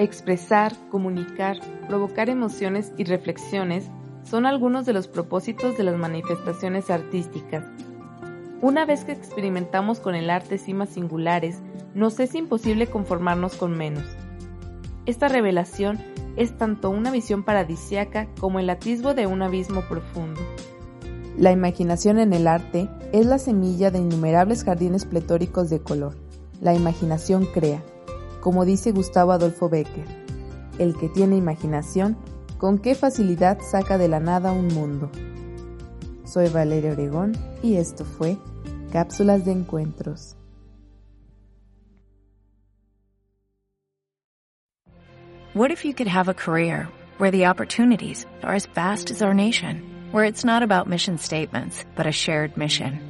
Expresar, comunicar, provocar emociones y reflexiones son algunos de los propósitos de las manifestaciones artísticas. Una vez que experimentamos con el arte cimas singulares, nos es imposible conformarnos con menos. Esta revelación es tanto una visión paradisiaca como el atisbo de un abismo profundo. La imaginación en el arte es la semilla de innumerables jardines pletóricos de color. La imaginación crea, como dice Gustavo Adolfo Becker, el que tiene imaginación, con qué facilidad saca de la nada un mundo. Soy Valeria Oregón y esto fue Cápsulas de Encuentros. What if you could have a career where the opportunities are as vast as our nation, where it's not about mission statements, but a shared mission?